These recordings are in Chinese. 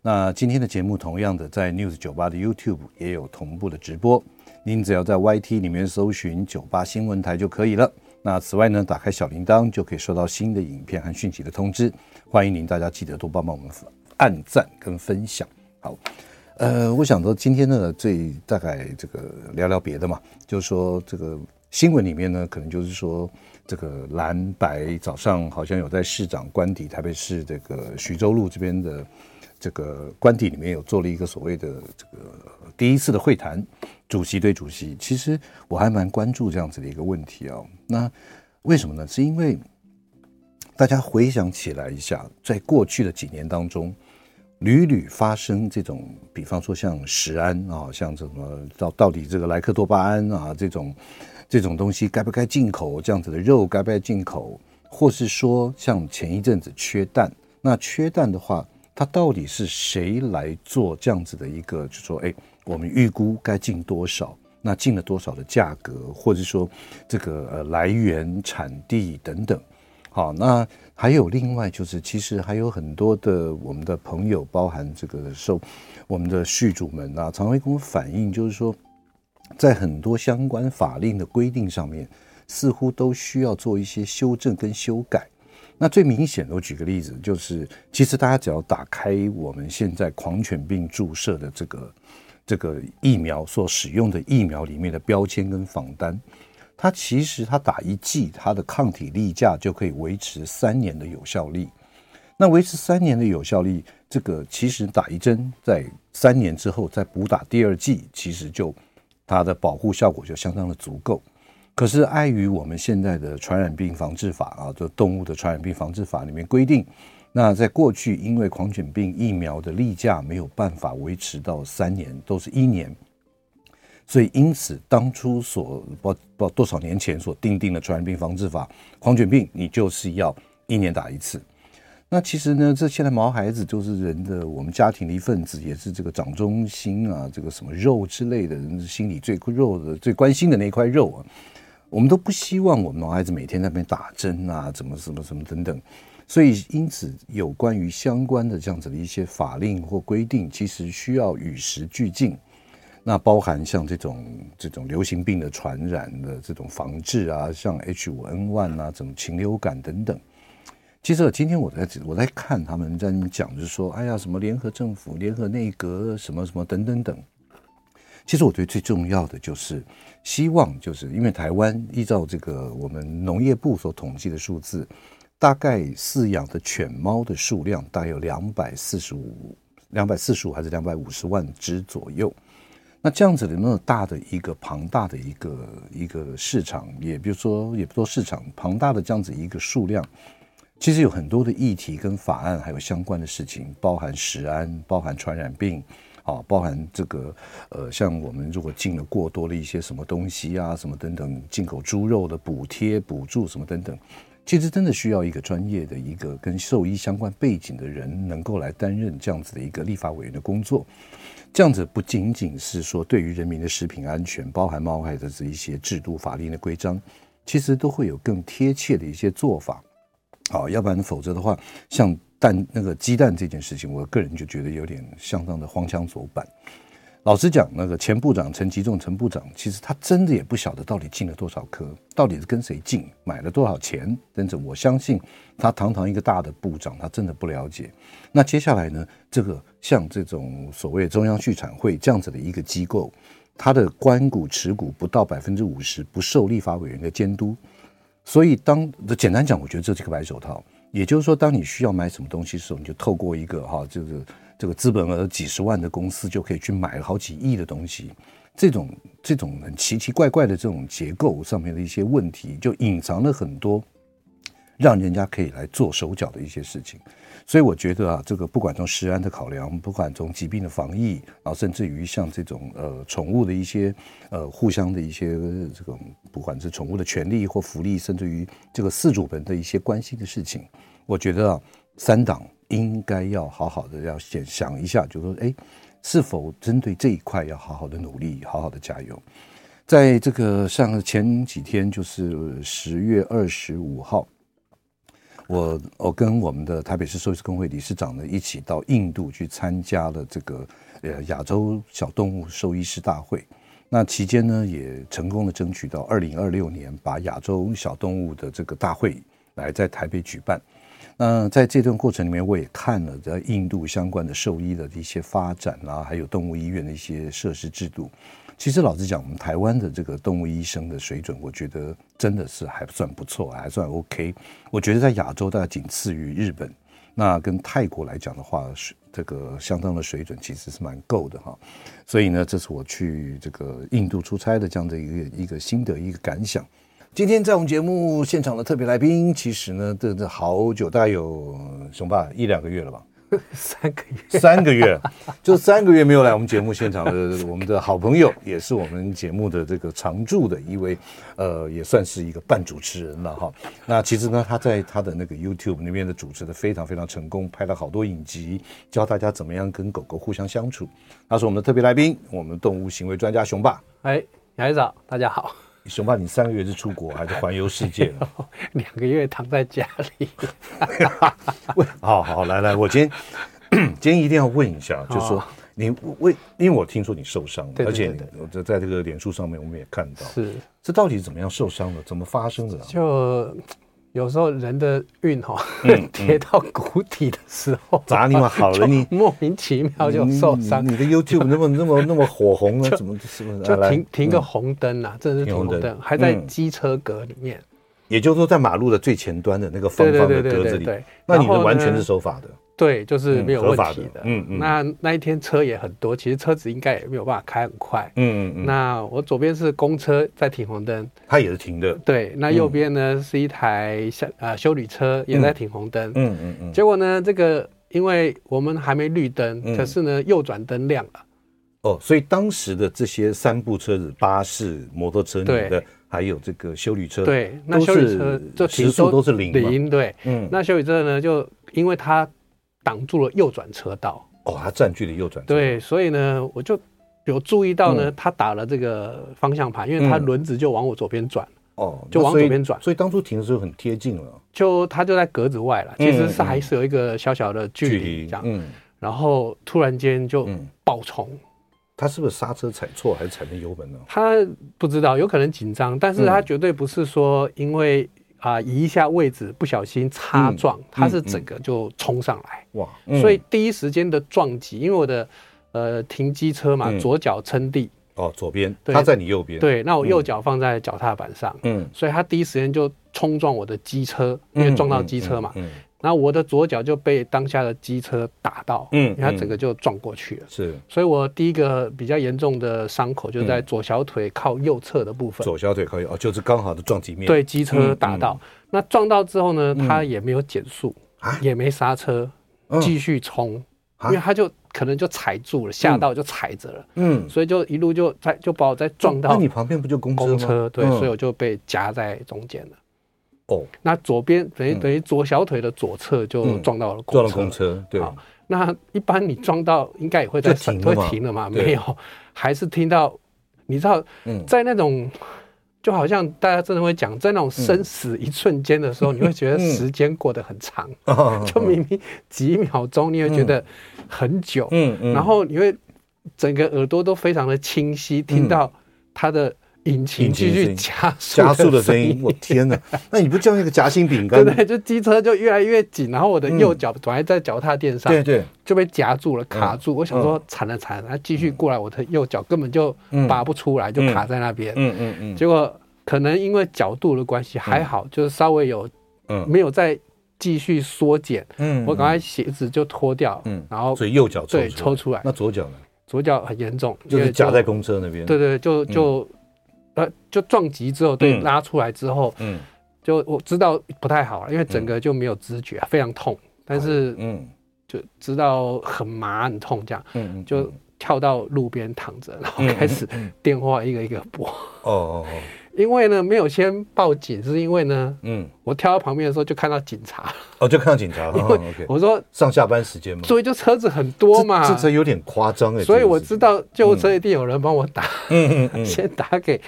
那今天的节目同样的在 News 九八的 YouTube 也有同步的直播，您只要在 YT 里面搜寻九八新闻台就可以了。那此外呢，打开小铃铛就可以收到新的影片和讯息的通知。欢迎您大家记得多帮帮我们按赞跟分享。好，呃，我想说今天呢，最大概这个聊聊别的嘛，就是说这个新闻里面呢，可能就是说这个蓝白早上好像有在市长官邸，台北市这个徐州路这边的。这个官邸里面有做了一个所谓的这个第一次的会谈，主席对主席，其实我还蛮关注这样子的一个问题啊。那为什么呢？是因为大家回想起来一下，在过去的几年当中，屡屡发生这种，比方说像食安啊，像什么到到底这个莱克多巴胺啊这种这种东西该不该进口，这样子的肉该不该进口，或是说像前一阵子缺蛋，那缺蛋的话。它到底是谁来做这样子的一个？就说，哎，我们预估该进多少？那进了多少的价格，或者说这个呃来源、产地等等。好，那还有另外就是，其实还有很多的我们的朋友，包含这个受我们的续主们啊，常会跟我反映，就是说，在很多相关法令的规定上面，似乎都需要做一些修正跟修改。那最明显的，我举个例子，就是其实大家只要打开我们现在狂犬病注射的这个这个疫苗所使用的疫苗里面的标签跟仿单，它其实它打一剂，它的抗体例价就可以维持三年的有效力。那维持三年的有效力，这个其实打一针，在三年之后再补打第二剂，其实就它的保护效果就相当的足够。可是碍于我们现在的传染病防治法啊，就动物的传染病防治法里面规定，那在过去因为狂犬病疫苗的例假没有办法维持到三年，都是一年，所以因此当初所不不多少年前所定定的传染病防治法，狂犬病你就是要一年打一次。那其实呢，这现在毛孩子就是人的我们家庭的一份子，也是这个掌中心啊，这个什么肉之类的，人心里最肉的、最关心的那块肉啊。我们都不希望我们毛孩子每天在那边打针啊，怎么什么什么等等，所以因此有关于相关的这样子的一些法令或规定，其实需要与时俱进。那包含像这种这种流行病的传染的这种防治啊，像 H5N1 啊，这种禽流感等等。其实今天我在我在看他们在讲，就是说，哎呀，什么联合政府、联合内阁，什么什么等等等。其实我觉得最重要的就是。希望就是因为台湾依照这个我们农业部所统计的数字，大概饲养的犬猫的数量大概有两百四十五、两百四十五还是两百五十万只左右。那这样子的那么大的一个庞大的一个一个市场，也比如说也不说市场庞大的这样子一个数量，其实有很多的议题跟法案还有相关的事情，包含食安，包含传染病。啊，包含这个，呃，像我们如果进了过多的一些什么东西啊，什么等等，进口猪肉的补贴、补助什么等等，其实真的需要一个专业的一个跟兽医相关背景的人，能够来担任这样子的一个立法委员的工作。这样子不仅仅是说对于人民的食品安全，包含猫害的这一些制度、法令的规章，其实都会有更贴切的一些做法。好，要不然否则的话，像。但那个鸡蛋这件事情，我个人就觉得有点相当的荒腔走板。老实讲，那个前部长陈吉仲陈部长，其实他真的也不晓得到底进了多少颗，到底是跟谁进，买了多少钱。但是我相信，他堂堂一个大的部长，他真的不了解。那接下来呢，这个像这种所谓中央畜产会这样子的一个机构，他的官股持股不到百分之五十，不受立法委员的监督。所以当简单讲，我觉得这是个白手套。也就是说，当你需要买什么东西的时候，你就透过一个哈，就是这个资本额几十万的公司，就可以去买好几亿的东西。这种这种很奇奇怪怪的这种结构上面的一些问题，就隐藏了很多让人家可以来做手脚的一些事情。所以我觉得啊，这个不管从食安的考量，不管从疾病的防疫，然后甚至于像这种呃宠物的一些呃互相的一些这个，不管是宠物的权利或福利，甚至于这个饲主们的一些关心的事情，我觉得啊，三党应该要好好的要先想一下，就是说，哎，是否针对这一块要好好的努力，好好的加油。在这个上前几天，就是十月二十五号。我我跟我们的台北市兽医师公会理事长呢一起到印度去参加了这个呃亚洲小动物兽医师大会。那期间呢也成功的争取到二零二六年把亚洲小动物的这个大会来在台北举办。那在这段过程里面，我也看了在印度相关的兽医的一些发展啊，还有动物医院的一些设施制度。其实老实讲，我们台湾的这个动物医生的水准，我觉得真的是还算不错，还算 OK。我觉得在亚洲大概仅次于日本，那跟泰国来讲的话，是这个相当的水准，其实是蛮够的哈。所以呢，这是我去这个印度出差的这样的一个一个心得一个感想。今天在我们节目现场的特别来宾，其实呢，这这好久，大概有熊爸一两个月了吧。三个月，三个月，就三个月没有来我们节目现场的我们的好朋友，也是我们节目的这个常驻的一位，呃，也算是一个半主持人了哈。那其实呢，他在他的那个 YouTube 那边的主持的非常非常成功，拍了好多影集，教大家怎么样跟狗狗互相相处。他是我们的特别来宾，我们动物行为专家熊爸。哎，杨医生，大家好。熊爸，你三个月是出国还是环游世界了？两个月躺在家里。好好来来，我今天 今天一定要问一下，就是说你为，因为我听说你受伤了，而且我在在这个脸书上面我们也看到，是这到底是怎么样受伤的？怎么发生的？就。有时候人的运哈，跌到谷底的时候，砸你妈好了，你莫名其妙就受伤。你的 YouTube 那么 那么那么火红呢？怎么是不是？就停停个红灯啊，这是停红灯，还在机车格里面。也就是说，在马路的最前端的那个方方的格子里，那你的完全是守法的。对，就是没有问题的。嗯嗯。那那一天车也很多，其实车子应该也没有办法开很快。嗯嗯。那我左边是公车在停红灯，它也是停的。对，那右边呢是一台像呃修理车也在停红灯。嗯嗯嗯。结果呢，这个因为我们还没绿灯，可是呢右转灯亮了。哦，所以当时的这些三部车子，巴士、摩托车，对的，还有这个修理车，对，那修理车就时速都是零零，对，嗯，那修理车呢，就因为它。挡住了右转车道哦，他占据了右转。对，所以呢，我就有注意到呢，他打了这个方向盘，因为他轮子就往我左边转哦，就往左边转，所以当初停的时候很贴近了。就他就在格子外了，其实是还是有一个小小的距离这样。嗯，然后突然间就爆冲，他是不是刹车踩错还是踩成油门呢？他不知道，有可能紧张，但是他绝对不是说因为。啊，移一下位置，不小心擦撞，它是整个就冲上来，哇！所以第一时间的撞击，因为我的呃停机车嘛，左脚撑地，哦，左边，它在你右边，对，那我右脚放在脚踏板上，嗯，所以它第一时间就冲撞我的机车，因为撞到机车嘛，嗯。然后我的左脚就被当下的机车打到，嗯，它整个就撞过去了，是，所以我第一个比较严重的伤口就在左小腿靠右侧的部分，左小腿靠右哦，就是刚好的撞击面，对，机车打到，那撞到之后呢，它也没有减速，也没刹车，继续冲，因为它就可能就踩住了，吓到就踩着了，嗯，所以就一路就在就把我再撞到，那你旁边不就公？公车，对，所以我就被夹在中间了。哦，那左边等于等于左小腿的左侧就撞到了公车，撞了公车。对，那一般你撞到应该也会在停会停了嘛？没有，还是听到，你知道，在那种就好像大家真的会讲，在那种生死一瞬间的时候，你会觉得时间过得很长，就明明几秒钟，你会觉得很久，嗯嗯，然后你会整个耳朵都非常的清晰，听到他的。引擎继续加速加速的声音，我天哪！那你不叫那个夹心饼干？对对，就机车就越来越紧，然后我的右脚本来在脚踏垫上，对对，就被夹住了，卡住。我想说惨了惨了，他继续过来，我的右脚根本就拔不出来，就卡在那边。嗯嗯嗯。结果可能因为角度的关系还好，就是稍微有，没有再继续缩减。嗯，我赶快鞋子就脱掉。嗯，然后所以右脚对抽出来。那左脚呢？左脚很严重，就是夹在公车那边。对对，就就。呃，就撞击之后，对，拉出来之后，嗯，就我知道不太好了，因为整个就没有知觉，非常痛，但是嗯，就知道很麻很痛这样，嗯嗯，就跳到路边躺着，然后开始电话一个一个拨。哦哦哦。因为呢，没有先报警，是因为呢，嗯，我跳到旁边的时候就看到警察，哦，就看到警察，因为我说上下班时间嘛，所以就车子很多嘛，这这有点夸张哎，所以我知道救护车一定有人帮我打，嗯。嗯，先打给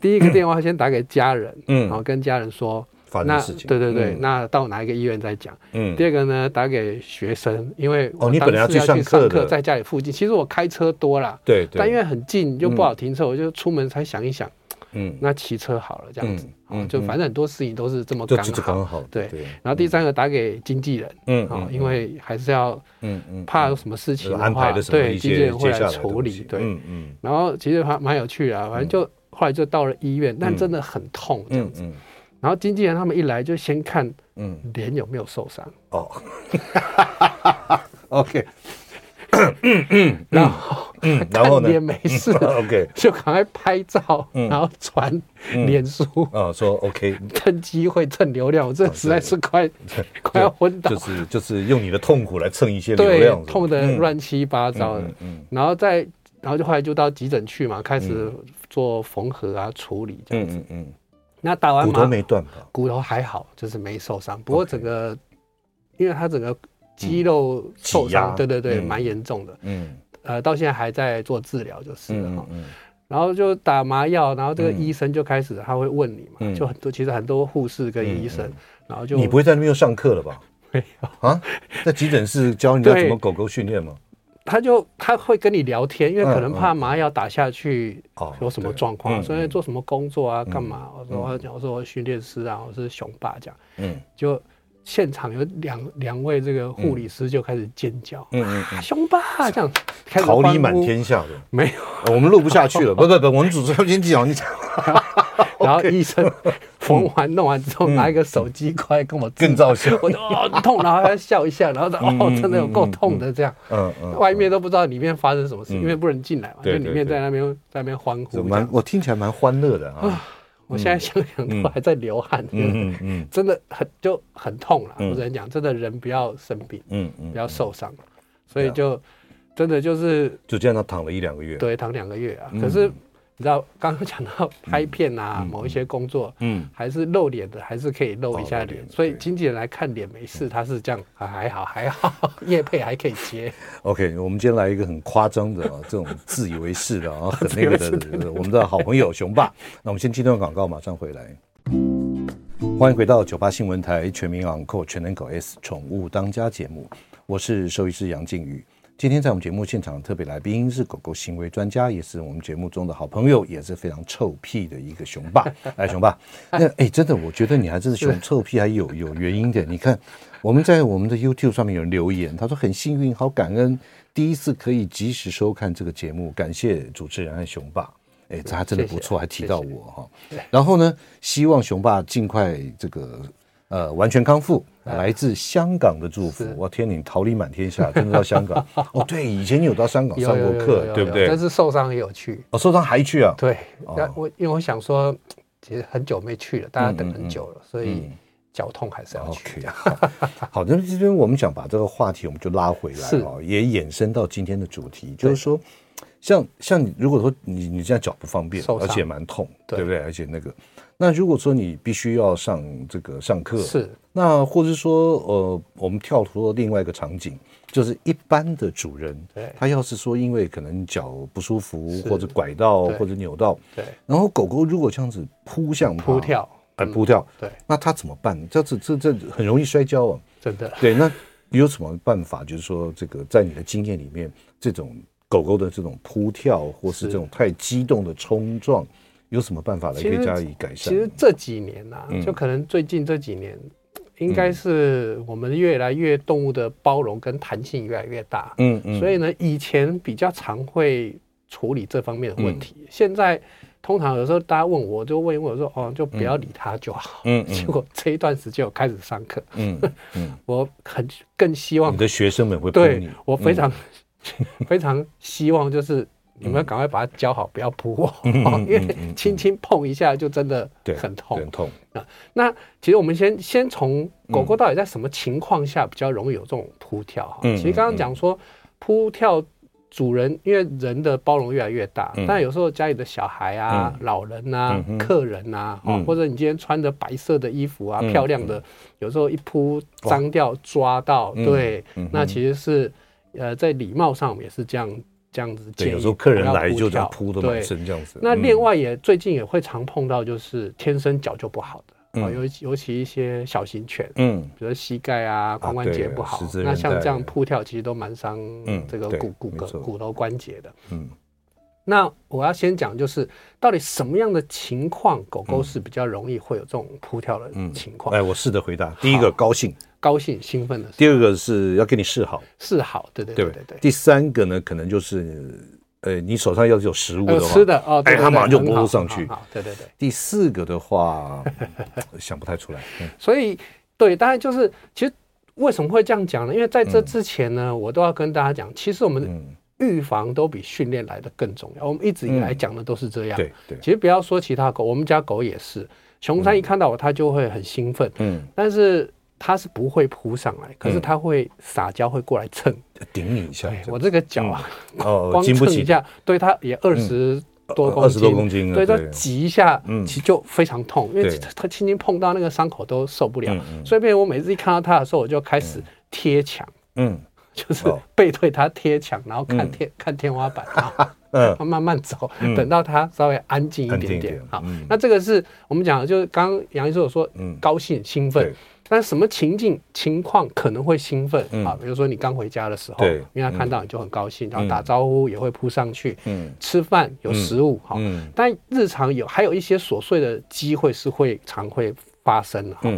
第一个电话，先打给家人，嗯，然后跟家人说发生事情，对对对，那到哪一个医院再讲，嗯，第二个呢，打给学生，因为哦，你本来要去上课，在家里附近，其实我开车多了，对对，但因为很近又不好停车，我就出门才想一想。嗯，那骑车好了，这样子，嗯，就反正很多事情都是这么刚好，对。然后第三个打给经纪人，嗯，啊，因为还是要，嗯嗯，怕有什么事情的话，对，经纪人会来处理，对，嗯嗯。然后其实还蛮有趣的，反正就后来就到了医院，但真的很痛，这样子。然后经纪人他们一来就先看，嗯，脸有没有受伤。哦，OK。嗯嗯，然后嗯，然后呢？也没事，OK，就赶快拍照，然后传脸书啊，说 OK，趁机会蹭流量，我这实在是快 快要昏倒，就是就是用你的痛苦来蹭一些流量，痛得乱七八糟的，嗯，然后再然后就后来就到急诊去嘛，开始做缝合啊处理这样子，嗯嗯，那打完骨头没断吧？骨头还好，就是没受伤，不过整个因为他整个。肌肉受伤，对对对，蛮严重的。嗯，呃，到现在还在做治疗，就是了。嗯，然后就打麻药，然后这个医生就开始他会问你嘛，就很多其实很多护士跟医生，然后就你不会在那边又上课了吧？没有啊，在急诊室教你要怎么狗狗训练吗？他就他会跟你聊天，因为可能怕麻药打下去有什么状况，所以做什么工作啊，干嘛？我说我说我训练师啊，我是雄霸这样。嗯，就。现场有两两位这个护理师就开始尖叫，嗯嗯，凶吧这样，桃李满天下的。没有，我们录不下去了，不不不，我们主持人先讲，你讲，然后医生缝完弄完之后，拿一个手机过来跟我更照相，我就哦痛，然后还要笑一下，然后哦真的有够痛的这样，嗯嗯，外面都不知道里面发生什么事，因为不能进来嘛，就里面在那边在那边欢呼，蛮我听起来蛮欢乐的啊。我现在想想都还在流汗，嗯嗯，真的很就很痛了。我只能讲，真的人不要生病，嗯嗯，不要受伤，所以就真的就是就这样，他躺了一两个月，对，躺两个月啊。可是。你知道刚刚讲到拍片啊，某一些工作，嗯，还是露脸的，还是可以露一下脸。所以经纪人来看脸没事，他是这样，还好还好，业配还可以接。OK，我们今天来一个很夸张的啊，这种自以为是的啊，很那个的，我们的好朋友雄霸。那我们先进段广告，马上回来。欢迎回到九八新闻台全民昂购全能狗 S 宠物当家节目，我是兽医师杨靖宇。今天在我们节目现场的特别来宾是狗狗行为专家，也是我们节目中的好朋友，也是非常臭屁的一个熊爸。哎，熊爸，那哎，真的，我觉得你还真是熊臭屁，还有有原因的。你看，我们在我们的 YouTube 上面有人留言，他说很幸运，好感恩，第一次可以及时收看这个节目，感谢主持人和熊爸。哎，这还真的不错，还提到我哈。然后呢，希望熊爸尽快这个。呃，完全康复，来自香港的祝福。我天，你桃李满天下，真的到香港哦？对，以前你有到香港上过课，对不对？但是受伤也有去哦，受伤还去啊？对，那我因为我想说，其实很久没去了，大家等很久了，所以脚痛还是要去。好，那这边我们想把这个话题我们就拉回来啊，也衍生到今天的主题，就是说，像像你如果说你你现在脚不方便，而且蛮痛，对不对？而且那个。那如果说你必须要上这个上课，是那或者说呃，我们跳脱到另外一个场景，就是一般的主人，对，他要是说因为可能脚不舒服或者拐到或者扭到，对，然后狗狗如果这样子扑向扑跳，哎扑跳，对，那他怎么办？这这这这很容易摔跤啊，真的。对，那你有什么办法？就是说这个在你的经验里面，这种狗狗的这种扑跳或是这种太激动的冲撞。有什么办法来可以加以改善？其实这几年呐、啊，嗯、就可能最近这几年，应该是我们越来越动物的包容跟弹性越来越大。嗯嗯。所以呢，以前比较常会处理这方面的问题。嗯、现在通常有时候大家问我，就问我说：“哦，就不要理他就好。嗯”嗯。结果这一段时间我开始上课。嗯嗯。我很更希望你的学生们会对我非常、嗯、非常希望就是。你们赶快把它教好，不要扑我，因为轻轻碰一下就真的很痛，很痛。啊。那其实我们先先从狗狗到底在什么情况下比较容易有这种扑跳哈？其实刚刚讲说扑跳。主人因为人的包容越来越大，嗯、但有时候家里的小孩啊、嗯、老人啊、嗯、客人啊，嗯、或者你今天穿着白色的衣服啊，嗯、漂亮的，有时候一扑脏掉抓到，哇对，嗯、那其实是呃在礼貌上也是这样这样子。对，有时候客人来就这样扑的满身这样子。那另外也最近也会常碰到，就是天生脚就不好的。啊，尤尤其一些小型犬，嗯，比如膝盖啊、髋关节不好，那像这样扑跳，其实都蛮伤这个骨骨骼、骨头关节的。嗯，那我要先讲，就是到底什么样的情况，狗狗是比较容易会有这种扑跳的情况？哎，我试着回答。第一个，高兴，高兴、兴奋的；第二个是要跟你示好，示好，对对对对对。第三个呢，可能就是。呃，你手上要是有食物的话，吃的哦，哎，他马上就扑上去。对对对。第四个的话，想不太出来。所以，对，当然就是，其实为什么会这样讲呢？因为在这之前呢，我都要跟大家讲，其实我们预防都比训练来的更重要。我们一直以来讲的都是这样。对对。其实不要说其他狗，我们家狗也是，熊山一看到我，它就会很兴奋。嗯。但是。它是不会扑上来，可是它会撒娇，会过来蹭，顶你一下。我这个脚啊，光蹭一下，对它也二十多公斤，二十多公斤，对它挤一下，其实就非常痛，因为它轻轻碰到那个伤口都受不了。所以，我每次一看到它的时候，我就开始贴墙，嗯，就是背对它贴墙，然后看天看天花板，嗯，慢慢走，等到它稍微安静一点点。好，那这个是我们讲的，就是刚刚杨医生有说，嗯，高兴兴奋。但什么情境情况可能会兴奋啊？比如说你刚回家的时候，因为他看到你就很高兴，然后打招呼也会扑上去。嗯，吃饭有食物哈，但日常有还有一些琐碎的机会是会常会发生的哈。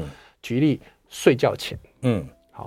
举例睡觉前，嗯。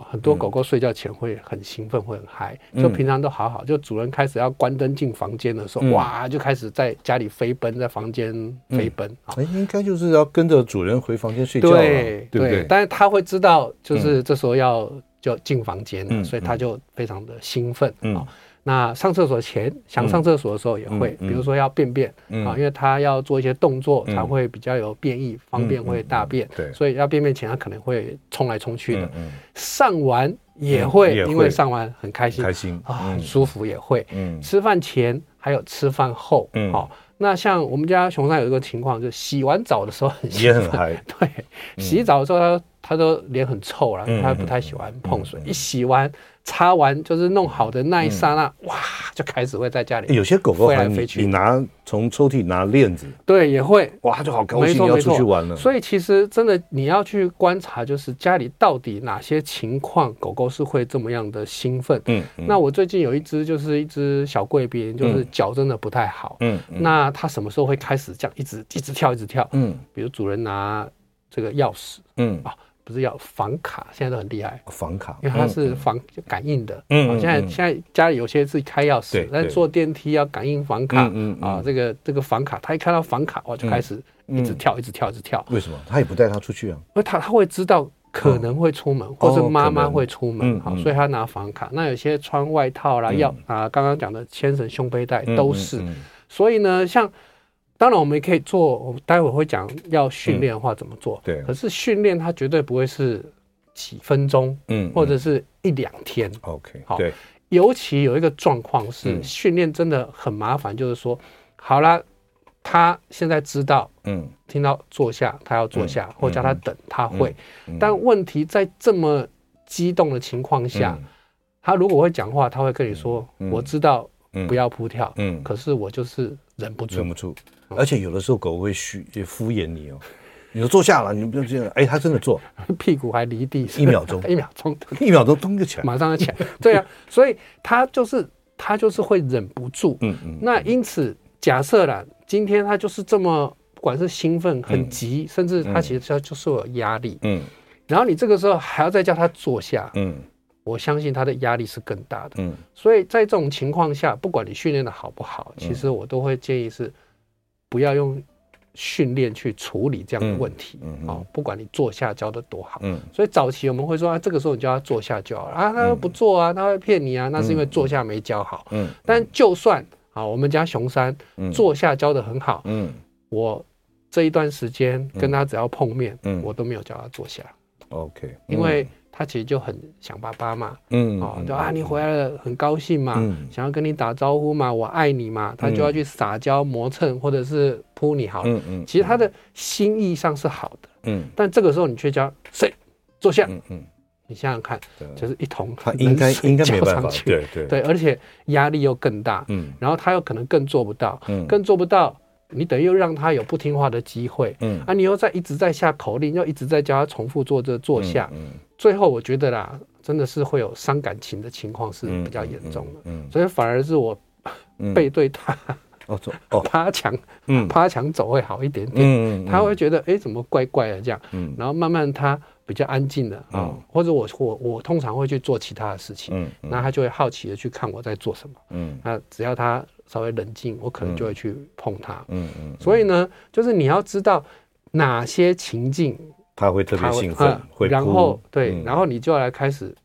很多狗狗睡觉前会很兴奋，会很嗨，就平常都好好，就主人开始要关灯进房间的时候，哇，就开始在家里飞奔，在房间飞奔。哎，应该就是要跟着主人回房间睡觉，对对？但是他会知道，就是这时候要就进房间了，所以他就非常的兴奋啊。那上厕所前想上厕所的时候也会，比如说要便便啊，因为他要做一些动作才会比较有便意，方便会大便，所以要便便前他可能会冲来冲去的。上完也会，因为上完很开心，开心啊，很舒服也会。吃饭前还有吃饭后，好。那像我们家熊山有一个情况，就是洗完澡的时候很也很嗨。对，洗澡的时候他他都脸很臭了，他不太喜欢碰水，一洗完。擦完就是弄好的那一刹那，哇，就开始会在家里。有些狗狗飞来飞去，你拿从抽屉拿链子，对，也会哇，它就好高兴要出去玩了。所以其实真的你要去观察，就是家里到底哪些情况狗狗是会这么样的兴奋。嗯，那我最近有一只就是一只小贵宾，就是脚真的不太好。嗯，那它什么时候会开始这样一直一直跳一直跳？嗯，比如主人拿这个钥匙，嗯啊。不是要房卡，现在都很厉害。房卡，因为它是防感应的。嗯，现在现在家里有些是开钥匙，但坐电梯要感应房卡。嗯啊，这个这个房卡，他一看到房卡，哇，就开始一直跳，一直跳，一直跳。为什么？他也不带他出去啊？因为他他会知道可能会出门，或者妈妈会出门，好，所以他拿房卡。那有些穿外套啦，要啊，刚刚讲的牵绳、胸背带都是。所以呢，像。当然，我们也可以做。我待会会讲要训练的话怎么做。对。可是训练它绝对不会是几分钟，嗯，或者是一两天。OK。好。对。尤其有一个状况是训练真的很麻烦，就是说，好了，他现在知道，嗯，听到坐下，他要坐下，或叫他等，他会。但问题在这么激动的情况下，他如果会讲话，他会跟你说：“我知道，不要扑跳。”嗯。可是我就是忍不住。忍不住。而且有的时候狗会虚也敷衍你哦，你说坐下了，你不用这样，哎，它真的坐，屁股还离地一秒钟，一秒钟，一秒钟咚就起来，马上就起来，对啊，所以它就是它就是会忍不住，嗯嗯，那因此假设啦，今天它就是这么，不管是兴奋、很急，甚至它其实它就是有压力，嗯，然后你这个时候还要再叫它坐下，嗯，我相信它的压力是更大的，嗯，所以在这种情况下，不管你训练的好不好，其实我都会建议是。不要用训练去处理这样的问题，啊，不管你坐下教的多好，嗯。所以早期我们会说啊，这个时候你叫他坐下就好了啊，他不坐啊，他会骗你啊，那是因为坐下没教好，嗯。但就算啊，我们家熊山坐下教的很好，嗯，我这一段时间跟他只要碰面，嗯，我都没有叫他坐下，OK，因为他其实就很想爸爸嘛，嗯，哦，就啊，你回来了，很高兴嘛，想要跟你打招呼嘛，我爱你嘛，他就要去撒娇磨蹭，或者是扑你好，嗯嗯，其实他的心意上是好的，嗯，但这个时候你却叫谁坐下，嗯嗯。你想想看，就是一桶他应该应该没办法，对对。对，而且压力又更大，嗯，然后他又可能更做不到，嗯，更做不到，你等于又让他有不听话的机会，嗯，啊，你又在一直在下口令，又一直在教他重复做这坐下，嗯，最后我觉得啦，真的是会有伤感情的情况是比较严重的，嗯，所以反而是我背对他，哦走哦。趴墙，嗯，趴墙走会好一点点，嗯，他会觉得哎怎么怪怪的这样，嗯，然后慢慢他。比较安静的啊，嗯、或者我我我通常会去做其他的事情，嗯，嗯，那他就会好奇的去看我在做什么，嗯，那只要他稍微冷静，我可能就会去碰它，嗯嗯，嗯，所以呢，就是你要知道哪些情境他会特别兴奋，会然后对，嗯、然后你就要来开始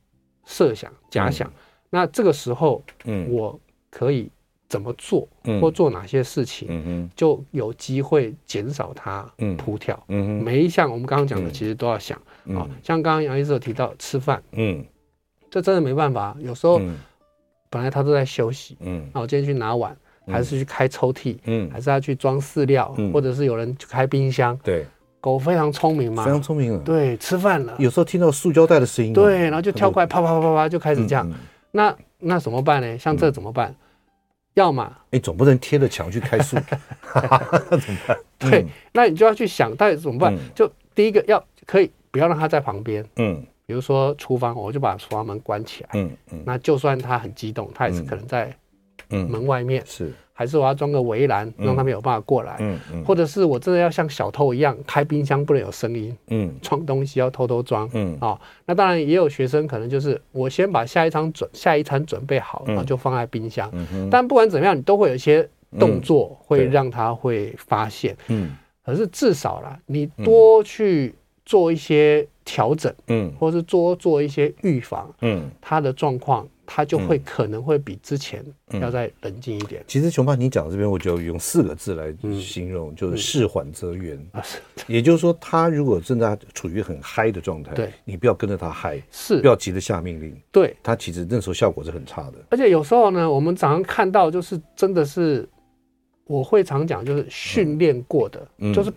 设想假想，嗯、那这个时候，嗯，我可以。怎么做，或做哪些事情，嗯就有机会减少它扑跳。嗯每一项我们刚刚讲的，其实都要想。啊。像刚刚杨医师有提到吃饭，嗯，这真的没办法。有时候本来他都在休息，嗯，那我今天去拿碗，还是去开抽屉，嗯，还是要去装饲料，或者是有人去开冰箱。对，狗非常聪明嘛，非常聪明。对，吃饭了，有时候听到塑胶袋的声音，对，然后就跳过来，啪啪啪啪啪就开始这样。那那怎么办呢？像这怎么办？要么，你总不能贴着墙去开书，怎么办？对，那你就要去想到底怎么办？就第一个要可以不要让它在旁边，嗯，比如说厨房，我就把厨房门关起来，嗯嗯，那就算他很激动，他也是可能在门外面，是。还是我要装个围栏，让他们有办法过来。嗯嗯，或者是我真的要像小偷一样开冰箱，不能有声音。嗯，装东西要偷偷装。嗯，哦，那当然也有学生可能就是我先把下一餐准下一餐准备好，然后就放在冰箱。嗯，但不管怎么样，你都会有一些动作会让他会发现。嗯，可是至少啦，你多去做一些调整，嗯，或是多做一些预防，嗯，他的状况。他就会可能会比之前要再冷静一点。其实熊爸，你讲这边，我就用四个字来形容，就是事缓则圆啊。也就是说，他如果正在处于很嗨的状态，对，你不要跟着他嗨，是不要急着下命令。对，他其实那时候效果是很差的。而且有时候呢，我们常常看到，就是真的是，我会常讲，就是训练过的，嗯就是。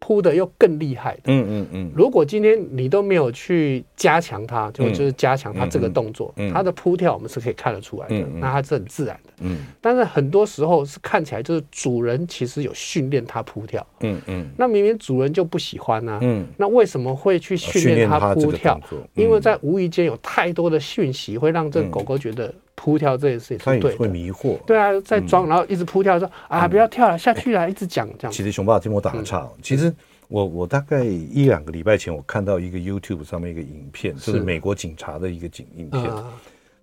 扑的又更厉害的，嗯嗯嗯。如果今天你都没有去加强它，就就是加强它这个动作，它的扑跳我们是可以看得出来的，那它是很自然的，嗯。但是很多时候是看起来就是主人其实有训练它扑跳，嗯嗯。那明明主人就不喜欢呢，嗯。那为什么会去训练它扑跳？因为在无意间有太多的讯息会让这个狗狗觉得。扑跳这件事情是对的，会迷惑。对啊，在装，然后一直扑跳，说啊，不要跳了，下去了，一直讲这样。其实熊爸听我打个岔，其实我我大概一两个礼拜前，我看到一个 YouTube 上面一个影片，是。美国警察的一个警影片。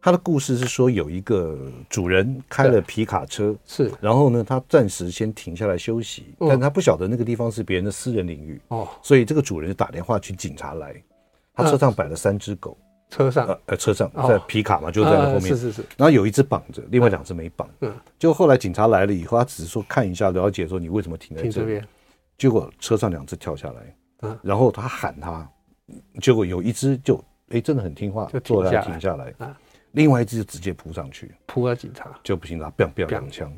他的故事是说，有一个主人开了皮卡车，是，然后呢，他暂时先停下来休息，但他不晓得那个地方是别人的私人领域，哦，所以这个主人就打电话去警察来，他车上摆了三只狗。车上呃，车上在皮卡嘛，就在那后面。是是是。然后有一只绑着，另外两只没绑。嗯。就后来警察来了以后，他只是说看一下，了解说你为什么停在这边。结果车上两只跳下来，嗯。然后他喊他，结果有一只就哎真的很听话，就坐下停下来。啊。另外一只就直接扑上去，扑了警察就不行了，biang biang 两枪。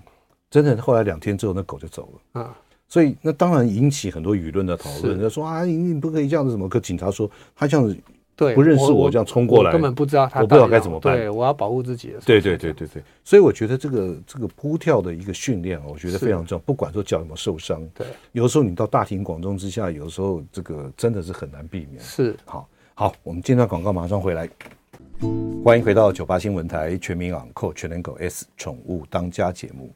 真的，后来两天之后，那狗就走了。啊。所以那当然引起很多舆论的讨论，就说啊，你不可以这样子，什么？可警察说他这样子。对，不认识我这样冲过来，根本不知道他，我不知道该怎么办。对，我要保护自己。对对对对对，所以我觉得这个这个扑跳的一个训练，我觉得非常重要。不管说脚有没有受伤，对，有的时候你到大庭广众之下，有的时候这个真的是很难避免。是，好，好，我们进段广告，马上回来。欢迎回到九八新闻台全民昂扣全能狗 S 宠物当家节目，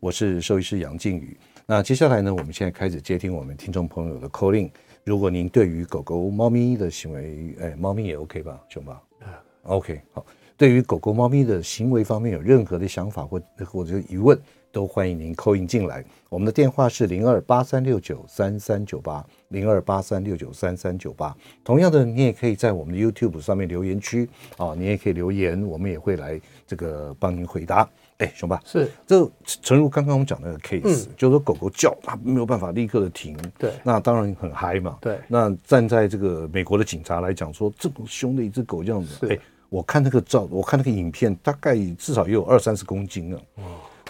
我是兽医师杨靖宇。那接下来呢，我们现在开始接听我们听众朋友的 call in。如果您对于狗狗、猫咪的行为，哎，猫咪也 OK 吧，熊猫、嗯，OK，好。对于狗狗、猫咪的行为方面有任何的想法或或者疑问，都欢迎您 call in 进来。我们的电话是零二八三六九三三九八，零二八三六九三三九八。同样的，你也可以在我们的 YouTube 上面留言区啊，你也可以留言，我们也会来这个帮您回答。哎，熊爸是，这诚如刚刚我们讲那个 case，就是说狗狗叫，它没有办法立刻的停，对，那当然很嗨嘛，对。那站在这个美国的警察来讲，说这么凶的一只狗这样子，哎，我看那个照，我看那个影片，大概至少也有二三十公斤啊。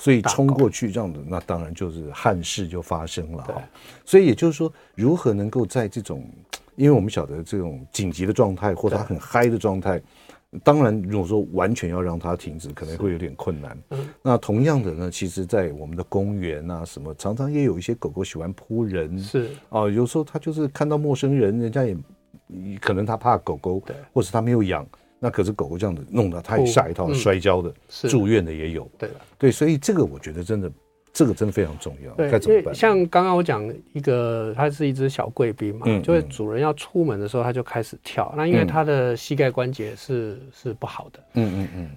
所以冲过去这样的，那当然就是憾事就发生了哈。所以也就是说，如何能够在这种，因为我们晓得这种紧急的状态或者它很嗨的状态，当然如果说完全要让它停止，可能会有点困难。那同样的呢，其实，在我们的公园啊什么，常常也有一些狗狗喜欢扑人。是啊，有时候它就是看到陌生人，人家也可能它怕狗狗，或者它没有养。那可是狗狗这样子弄得，它也吓一跳，摔跤的、住院的也有。对对，所以这个我觉得真的，这个真的非常重要。该怎么办？像刚刚我讲一个，它是一只小贵宾嘛，就是主人要出门的时候，它就开始跳。那因为它的膝盖关节是是不好的。嗯嗯嗯。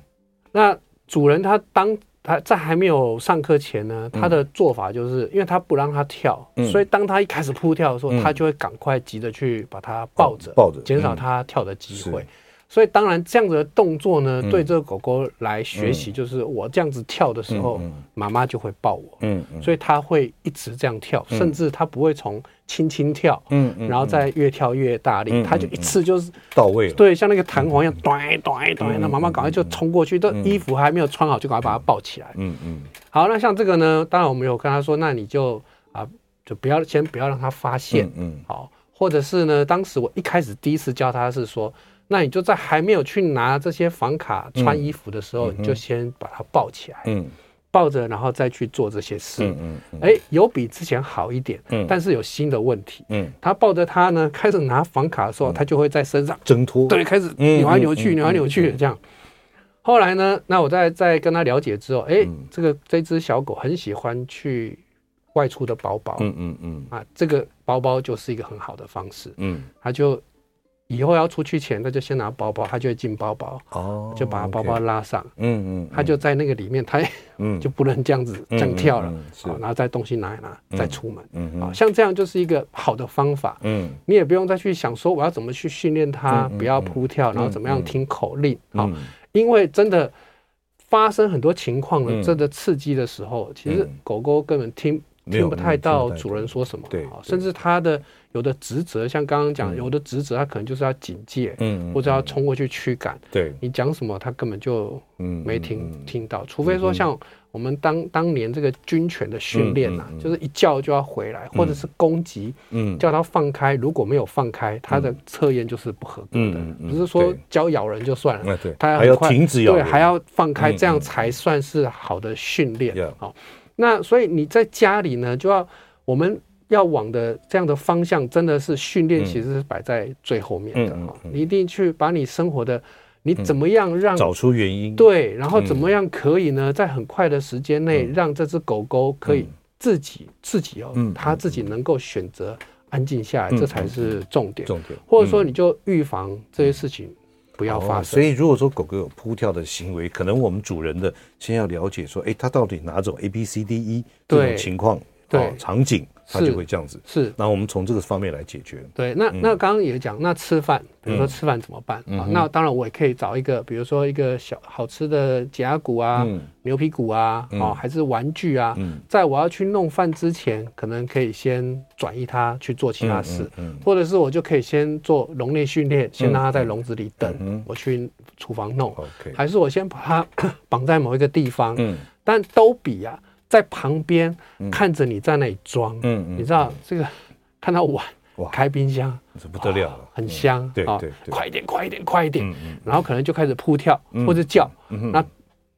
那主人他当他在还没有上课前呢，他的做法就是，因为他不让它跳，所以当他一开始扑跳的时候，他就会赶快急着去把它抱着，抱着，减少它跳的机会。所以当然这样子的动作呢，对这个狗狗来学习，就是我这样子跳的时候，妈妈就会抱我。嗯，所以它会一直这样跳，甚至它不会从轻轻跳，嗯，然后再越跳越大力，它就一次就是到位了。对，像那个弹簧一样，咚咚咚，那妈妈赶快就冲过去，这衣服还没有穿好，就赶快把它抱起来。嗯嗯。好，那像这个呢，当然我们有跟他说，那你就啊，就不要先不要让他发现。嗯。好，或者是呢，当时我一开始第一次教他是说。那你就在还没有去拿这些房卡穿衣服的时候，你就先把它抱起来，嗯，抱着，然后再去做这些事，嗯嗯，哎，有比之前好一点，嗯，但是有新的问题，嗯，他抱着他呢，开始拿房卡的时候，他就会在身上挣脱，对，开始扭来扭去，扭来扭去的这样。后来呢，那我在在跟他了解之后，哎，这个这只小狗很喜欢去外出的包包，嗯嗯嗯，啊，这个包包就是一个很好的方式，嗯，他就。以后要出去前，他就先拿包包，他就会进包包，哦，就把包包拉上，嗯嗯，他就在那个里面，他嗯。就不能这样子这样跳了，好，然后再东西拿一拿，再出门，嗯嗯，像这样就是一个好的方法，嗯，你也不用再去想说我要怎么去训练它不要扑跳，然后怎么样听口令，好，因为真的发生很多情况了，真的刺激的时候，其实狗狗根本听听不太到主人说什么，对，甚至他的。有的职责，像刚刚讲，有的职责他可能就是要警戒，嗯，或者要冲过去驱赶。对，你讲什么，他根本就没听听到。除非说像我们当当年这个军犬的训练呐，就是一叫就要回来，或者是攻击，嗯，叫他放开，如果没有放开，他的测验就是不合格的。不是说教咬人就算了，对，他还要停止咬，对，还要放开，这样才算是好的训练。好，那所以你在家里呢，就要我们。要往的这样的方向，真的是训练，其实是摆在最后面的。你一定去把你生活的，你怎么样让找出原因？对，然后怎么样可以呢？在很快的时间内，让这只狗狗可以自己自己哦，它自己能够选择安静下来，这才是重点。重点，或者说你就预防这些事情不要发生。所以如果说狗狗有扑跳的行为，可能我们主人的先要了解说，哎，它到底哪种 A B C D E 这种情况？哦，场景。他就会这样子，是。那我们从这个方面来解决。对，那那刚刚也讲，那吃饭，比如说吃饭怎么办？啊？那当然我也可以找一个，比如说一个小好吃的夹骨啊、牛皮骨啊，哦，还是玩具啊，在我要去弄饭之前，可能可以先转移它去做其他事，或者是我就可以先做笼内训练，先让它在笼子里等，我去厨房弄，还是我先把它 绑在某一个地方，但都比啊。在旁边看着你在那里装，嗯，你知道这个看到碗哇，开冰箱这不得了了，很香，对对，快一点，快一点，快一点，然后可能就开始扑跳或者叫，那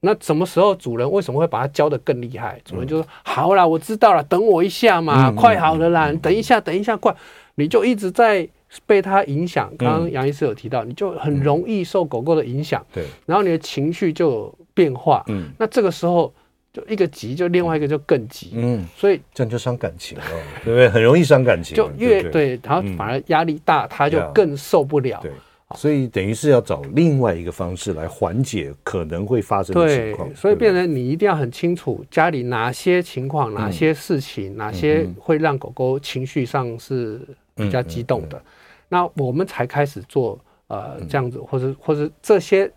那什么时候主人为什么会把它教的更厉害？主人就说好啦，我知道了，等我一下嘛，快好了啦，等一下，等一下，快，你就一直在被它影响。刚刚杨医师有提到，你就很容易受狗狗的影响，对，然后你的情绪就有变化，嗯，那这个时候。就一个急，就另外一个就更急，嗯，所以这样就伤感情了，对不对？很容易伤感情，就越对，然后反而压力大，他就更受不了。对，所以等于是要找另外一个方式来缓解可能会发生的情况。所以变成你一定要很清楚家里哪些情况、哪些事情、哪些会让狗狗情绪上是比较激动的，那我们才开始做呃这样子，或者或者这些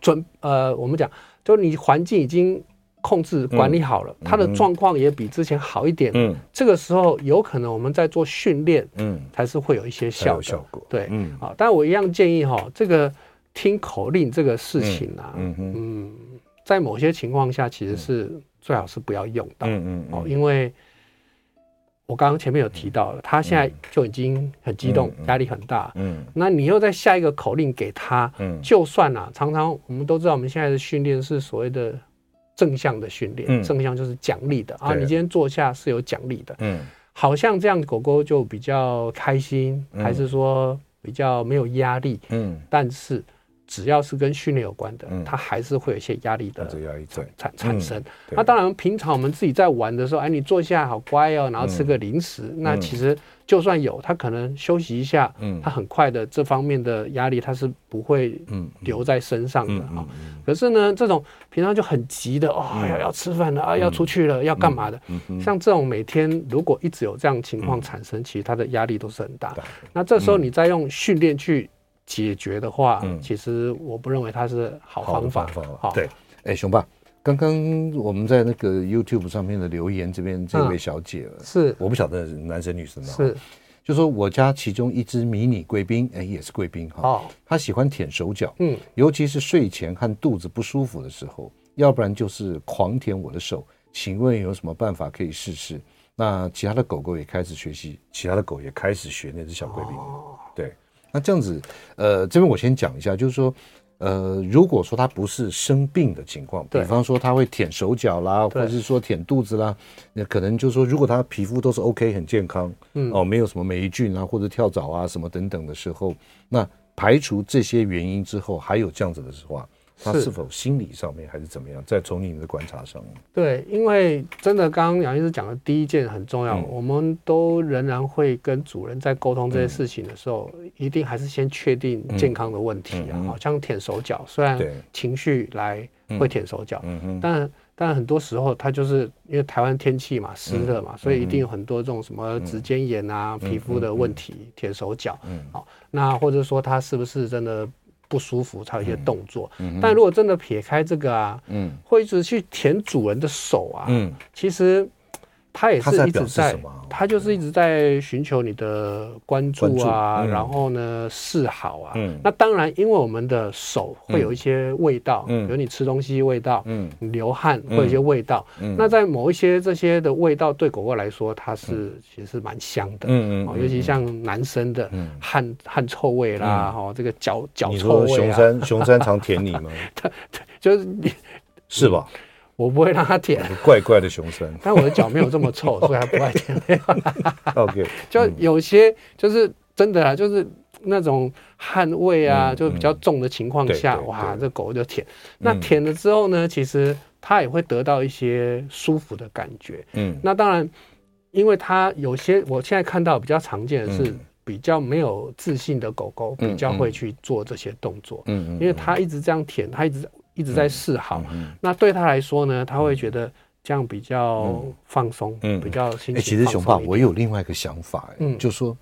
准呃，我们讲，就你环境已经。控制管理好了，他的状况也比之前好一点。嗯，这个时候有可能我们在做训练，嗯，才是会有一些效效果。对，嗯，啊，但我一样建议哈，这个听口令这个事情啊，嗯嗯，在某些情况下其实是最好是不要用到，嗯嗯，哦，因为我刚刚前面有提到了，他现在就已经很激动，压力很大，嗯，那你又再下一个口令给他，嗯，就算啊，常常我们都知道，我们现在的训练是所谓的。正向的训练，嗯、正向就是奖励的啊！你今天坐下是有奖励的，嗯，好像这样狗狗就比较开心，嗯、还是说比较没有压力？嗯，但是只要是跟训练有关的，嗯、它还是会有一些压力的产产生。那当然，平常我们自己在玩的时候，哎，你坐下好乖哦，然后吃个零食，嗯、那其实。就算有，他可能休息一下，嗯，他很快的这方面的压力他是不会留在身上的啊。可是呢，这种平常就很急的哦，要要吃饭了啊，要出去了，要干嘛的？像这种每天如果一直有这样情况产生，其实他的压力都是很大。那这时候你再用训练去解决的话，其实我不认为它是好方法。好，对，哎，熊爸。刚刚我们在那个 YouTube 上面的留言，这边这位小姐是我不晓得男生女生啊？是，就说我家其中一只迷你贵宾，哎，也是贵宾哈，哦，他喜欢舔手脚，嗯，尤其是睡前和肚子不舒服的时候，要不然就是狂舔我的手。请问有什么办法可以试试？那其他的狗狗也开始学习，其他的狗也开始学那只小贵宾。哦，对，那这样子，呃，这边我先讲一下，就是说。呃，如果说他不是生病的情况，比方说他会舔手脚啦，或者是说舔肚子啦，那可能就是说，如果他皮肤都是 OK 很健康，嗯，哦，没有什么霉菌啊或者跳蚤啊什么等等的时候，那排除这些原因之后，还有这样子的话。他是否心理上面还是怎么样？在从你们的观察上，对，因为真的，刚刚杨医师讲的第一件很重要，我们都仍然会跟主人在沟通这些事情的时候，一定还是先确定健康的问题啊。好像舔手脚，虽然情绪来会舔手脚，但但很多时候它就是因为台湾天气嘛，湿热嘛，所以一定有很多这种什么指尖炎啊、皮肤的问题，舔手脚。好，那或者说他是不是真的？不舒服才有一些动作，嗯嗯、但如果真的撇开这个啊，嗯，会一直去舔主人的手啊，嗯，其实。他也是一直在，他就是一直在寻求你的关注啊，然后呢示好啊。嗯，那当然，因为我们的手会有一些味道，嗯，比如你吃东西味道，嗯，流汗会有一些味道，嗯，那在某一些这些的味道对狗狗来说，它是其实是蛮香的，嗯嗯，尤其像男生的汗汗臭味啦，哈，这个脚脚臭味啊。熊山熊山常舔你吗？它，就是你是吧？我不会让它舔，怪怪的熊生，但我的脚没有这么臭，所以还不爱舔。OK，就有些就是真的啊，就是那种汗味啊，就比较重的情况下，哇，这狗就舔。那舔了之后呢，其实它也会得到一些舒服的感觉。嗯，那当然，因为它有些我现在看到比较常见的是比较没有自信的狗狗，比较会去做这些动作。嗯，因为它一直这样舔，它一直。一直在示好，那对他来说呢，他会觉得这样比较放松，嗯，比较心情。哎，其实熊爸，我有另外一个想法，嗯，就说，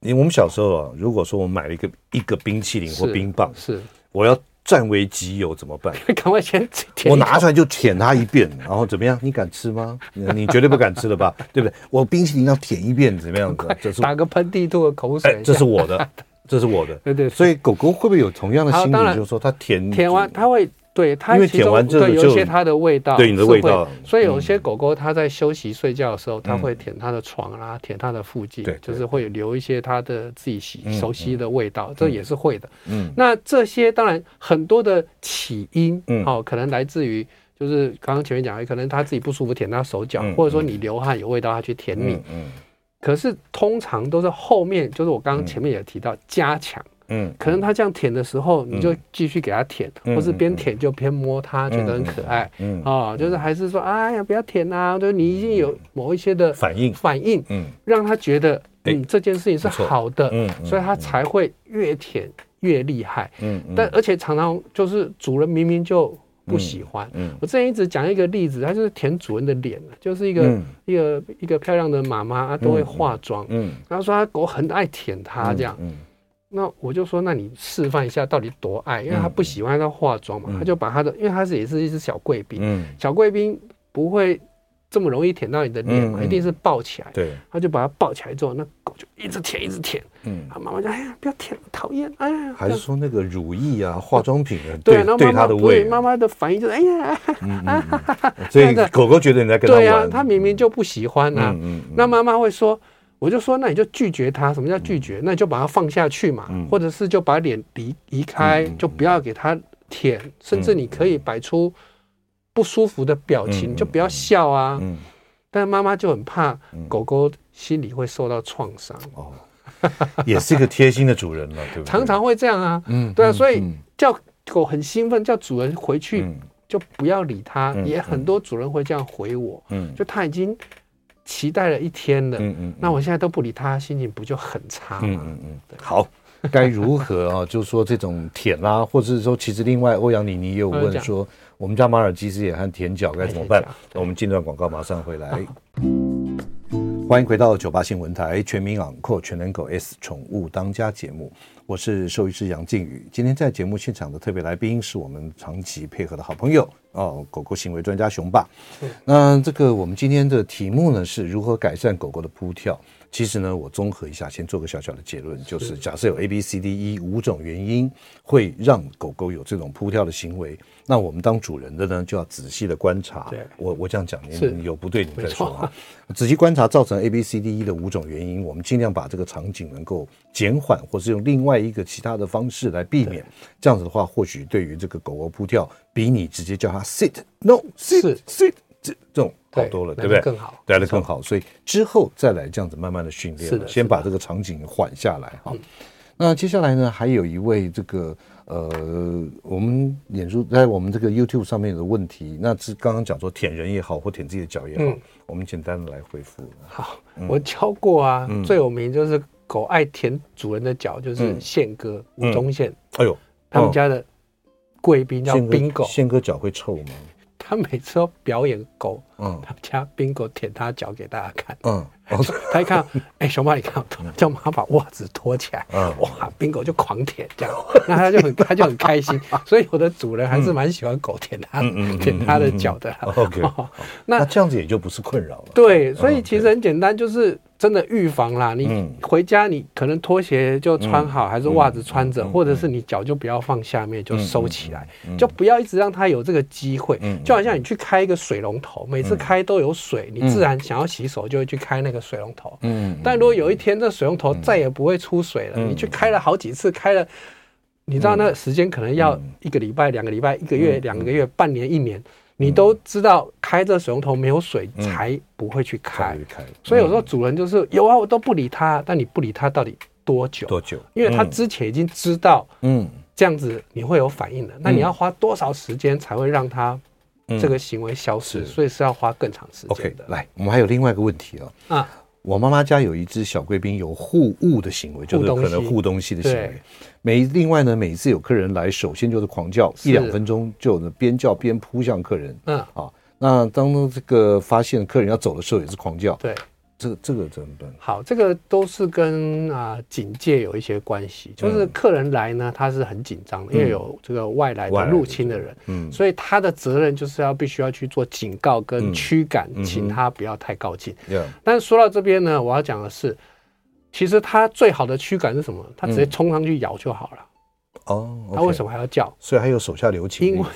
因为我们小时候啊，如果说我买了一个一个冰淇淋或冰棒，是我要占为己有怎么办？赶快先舔，我拿出来就舔它一遍，然后怎么样？你敢吃吗？你绝对不敢吃了吧？对不对？我冰淇淋要舔一遍，怎么样？这是打个喷嚏吐个口水，这是我的。这是我的，对对，所以狗狗会不会有同样的心理？就是说，它舔舔完，它会对它，因为舔完之后有一些它的味道，对你的味道。所以有些狗狗它在休息睡觉的时候，它会舔它的床啦，舔它的附近，就是会留一些它的自己喜熟悉的味道，这也是会的。嗯，那这些当然很多的起因，哦，可能来自于就是刚刚前面讲的，可能它自己不舒服舔它手脚，或者说你流汗有味道，它去舔你。嗯。可是通常都是后面，就是我刚刚前面也提到加强，嗯，可能他这样舔的时候，你就继续给他舔，或是边舔就边摸他，觉得很可爱，嗯啊，就是还是说，哎呀，不要舔啊，就是你已经有某一些的反应，反应，嗯，让他觉得，嗯，这件事情是好的，嗯，所以他才会越舔越厉害，嗯，但而且常常就是主人明明就。不喜欢。嗯，我之前一直讲一个例子，他就是舔主人的脸，就是一个一个一个漂亮的妈妈，她都会化妆。嗯，然后说她狗很爱舔她这样。嗯，那我就说，那你示范一下到底多爱，因为他不喜欢她化妆嘛，他就把他的，因为他是也是一只小贵宾，嗯，小贵宾不会这么容易舔到你的脸嘛，一定是抱起来，对，他就把它抱起来之后，那狗就一直舔，一直舔，嗯，他妈妈就哎呀，不要舔，讨厌，哎呀，还是说那个乳液啊，化妆品啊，对对它的胃，妈妈的反应就是哎呀，所以狗狗觉得你在跟他玩，对啊，它明明就不喜欢啊，那妈妈会说。我就说，那你就拒绝它。什么叫拒绝？那你就把它放下去嘛，或者是就把脸离移开，就不要给它舔，甚至你可以摆出不舒服的表情，就不要笑啊。但妈妈就很怕狗狗心里会受到创伤。哦，也是一个贴心的主人了，对不对？常常会这样啊。嗯，对啊，所以叫狗很兴奋，叫主人回去就不要理它。也很多主人会这样回我。嗯，就他已经。期待了一天了，嗯嗯，那我现在都不理他，心情不就很差吗？嗯嗯嗯，好，该如何啊？就是说这种舔啦，或者是说，其实另外欧阳妮妮也有问说，我们家马尔济斯也很舔脚，该怎么办？我们进段广告，马上回来。欢迎回到九八新闻台全民昂扣全能狗 S 宠物当家节目。我是兽医师杨靖宇，今天在节目现场的特别来宾是我们长期配合的好朋友哦，狗狗行为专家熊爸。那这个我们今天的题目呢，是如何改善狗狗的扑跳。其实呢，我综合一下，先做个小小的结论，就是 假设有 A、B、C、D、E 五种原因会让狗狗有这种扑跳的行为，那我们当主人的呢，就要仔细的观察。对，我我这样讲，您有不对你再说啊。仔细观察造成 A、B、C、D、E 的五种原因，我们尽量把这个场景能够减缓，或是用另外一个其他的方式来避免。这样子的话，或许对于这个狗狗扑跳，比你直接叫它 sit no sit sit 这种。好多了，对不对？更好，来的更好，所以之后再来这样子慢慢的训练，是的，先把这个场景缓下来哈。那接下来呢，还有一位这个呃，我们演出在我们这个 YouTube 上面的问题，那是刚刚讲说舔人也好，或舔自己的脚也好，我们简单的来回复。好，我教过啊，最有名就是狗爱舔主人的脚，就是宪哥吴宗宪。哎呦，他们家的贵宾叫宾狗，宪哥脚会臭吗？他每次都表演狗，嗯，他们家宾狗舔他脚给大家看，嗯，他一看，哎，熊爸，你看，叫妈把袜子脱起来，嗯，哇，宾狗就狂舔，这样，那他就很 他就很开心，所以有的主人还是蛮喜欢狗舔他，舔他的脚的。OK，那这样子也就不是困扰了。对，所以其实很简单，就是。真的预防啦，你回家你可能拖鞋就穿好，还是袜子穿着，或者是你脚就不要放下面，就收起来，就不要一直让它有这个机会。就好像你去开一个水龙头，每次开都有水，你自然想要洗手就会去开那个水龙头。嗯，但如果有一天这水龙头再也不会出水了，你去开了好几次，开了，你知道那时间可能要一个礼拜、两个礼拜、一个月、两个月、半年、一年。你都知道开这水龙头没有水才不会去开，所以有时候主人就是有啊，我都不理他，但你不理他到底多久？多久？因为他之前已经知道，嗯，这样子你会有反应的，那你要花多少时间才会让他这个行为消失？所以是要花更长时间的。来，我们还有另外一个问题哦。啊。我妈妈家有一只小贵宾，有互物的行为，就是可能互东西的行为。每另外呢，每次有客人来，首先就是狂叫，一两分钟就边叫边扑向客人。嗯，啊，那当这个发现客人要走的时候，也是狂叫。对。这个这个怎么办？好，这个都是跟啊警戒有一些关系。就是客人来呢，他是很紧张的，因为有这个外来的入侵的人，嗯，所以他的责任就是要必须要去做警告跟驱赶，请他不要太靠近。但是说到这边呢，我要讲的是，其实他最好的驱赶是什么？他直接冲上去咬就好了。哦，他为什么还要叫？所以还有手下留情，因为。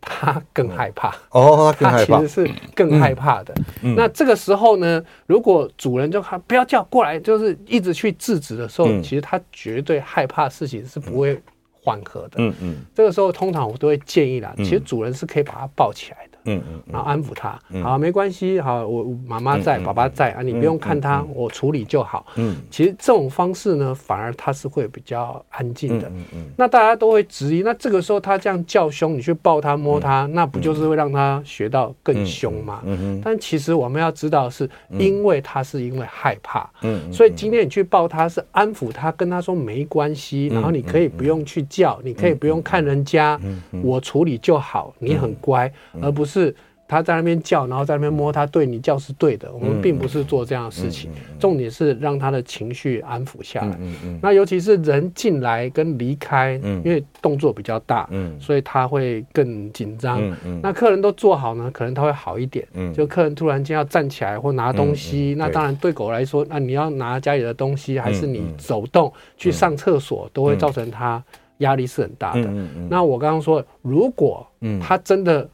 他更害怕。哦，他其实是更害怕的。那这个时候呢，如果主人就喊不要叫过来，就是一直去制止的时候，其实他绝对害怕事情是不会缓和的。嗯嗯，这个时候通常我都会建议啦，其实主人是可以把它抱起来的。嗯嗯，然后安抚他，好，没关系，好，我妈妈在，爸爸在啊，你不用看他，我处理就好。嗯，其实这种方式呢，反而他是会比较安静的。嗯嗯，那大家都会质疑，那这个时候他这样叫凶，你去抱他摸他，那不就是会让他学到更凶吗？嗯嗯，但其实我们要知道，是因为他是因为害怕。嗯，所以今天你去抱他是安抚他，跟他说没关系，然后你可以不用去叫，你可以不用看人家，我处理就好，你很乖，而不是。是他在那边叫，然后在那边摸他，对你叫是对的。我们并不是做这样的事情，重点是让他的情绪安抚下来。那尤其是人进来跟离开，因为动作比较大，所以他会更紧张。那客人都坐好呢，可能他会好一点。就客人突然间要站起来或拿东西，那当然对狗来说，那你要拿家里的东西，还是你走动去上厕所，都会造成他压力是很大的。那我刚刚说，如果他真的。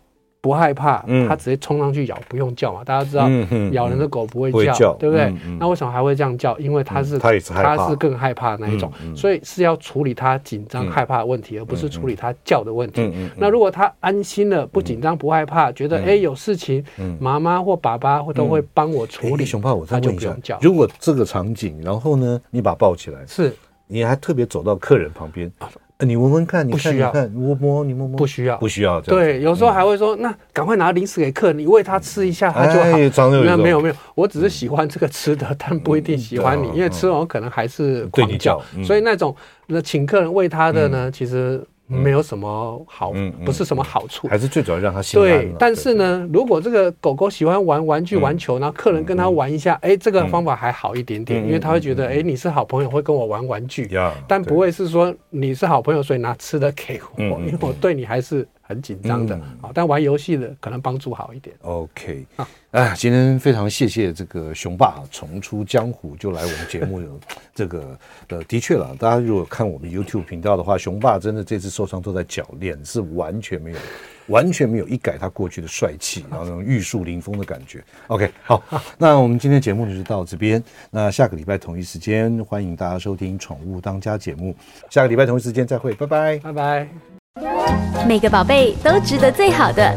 不害怕，它直接冲上去咬，不用叫嘛。大家知道，咬人的狗不会叫，对不对？那为什么还会这样叫？因为它是它是更害怕那一种，所以是要处理它紧张害怕的问题，而不是处理它叫的问题。那如果它安心了，不紧张不害怕，觉得哎有事情，妈妈或爸爸会都会帮我处理，熊爸，我再问一下，叫。如果这个场景，然后呢，你把它抱起来，是，你还特别走到客人旁边。你闻闻看，你看，你看，摸摸，你摸摸，不需要，不需要。对，有时候还会说，那赶快拿零食给客人，你喂他吃一下，他就好。没有，没有，没有，我只是喜欢这个吃的，但不一定喜欢你，因为吃完可能还是狂叫。所以那种那请客人喂他的呢，其实。没有什么好，不是什么好处，还是最主要让他心安。对，但是呢，如果这个狗狗喜欢玩玩具、玩球，然后客人跟他玩一下，哎，这个方法还好一点点，因为他会觉得，哎，你是好朋友，会跟我玩玩具，但不会是说你是好朋友，所以拿吃的给我，因为我对你还是。很紧张的。啊，但玩游戏的可能帮助好一点。OK，啊，今天非常谢谢这个熊爸重出江湖就来我们节目，这个呃，的确了，大家如果看我们 YouTube 频道的话，熊爸真的这次受伤都在脚脸，是完全没有，完全没有一改他过去的帅气，然后那种玉树临风的感觉。OK，好，那我们今天节目就是到这边，那下个礼拜同一时间欢迎大家收听《宠物当家》节目，下个礼拜同一时间再会，拜拜，拜拜。每个宝贝都值得最好的，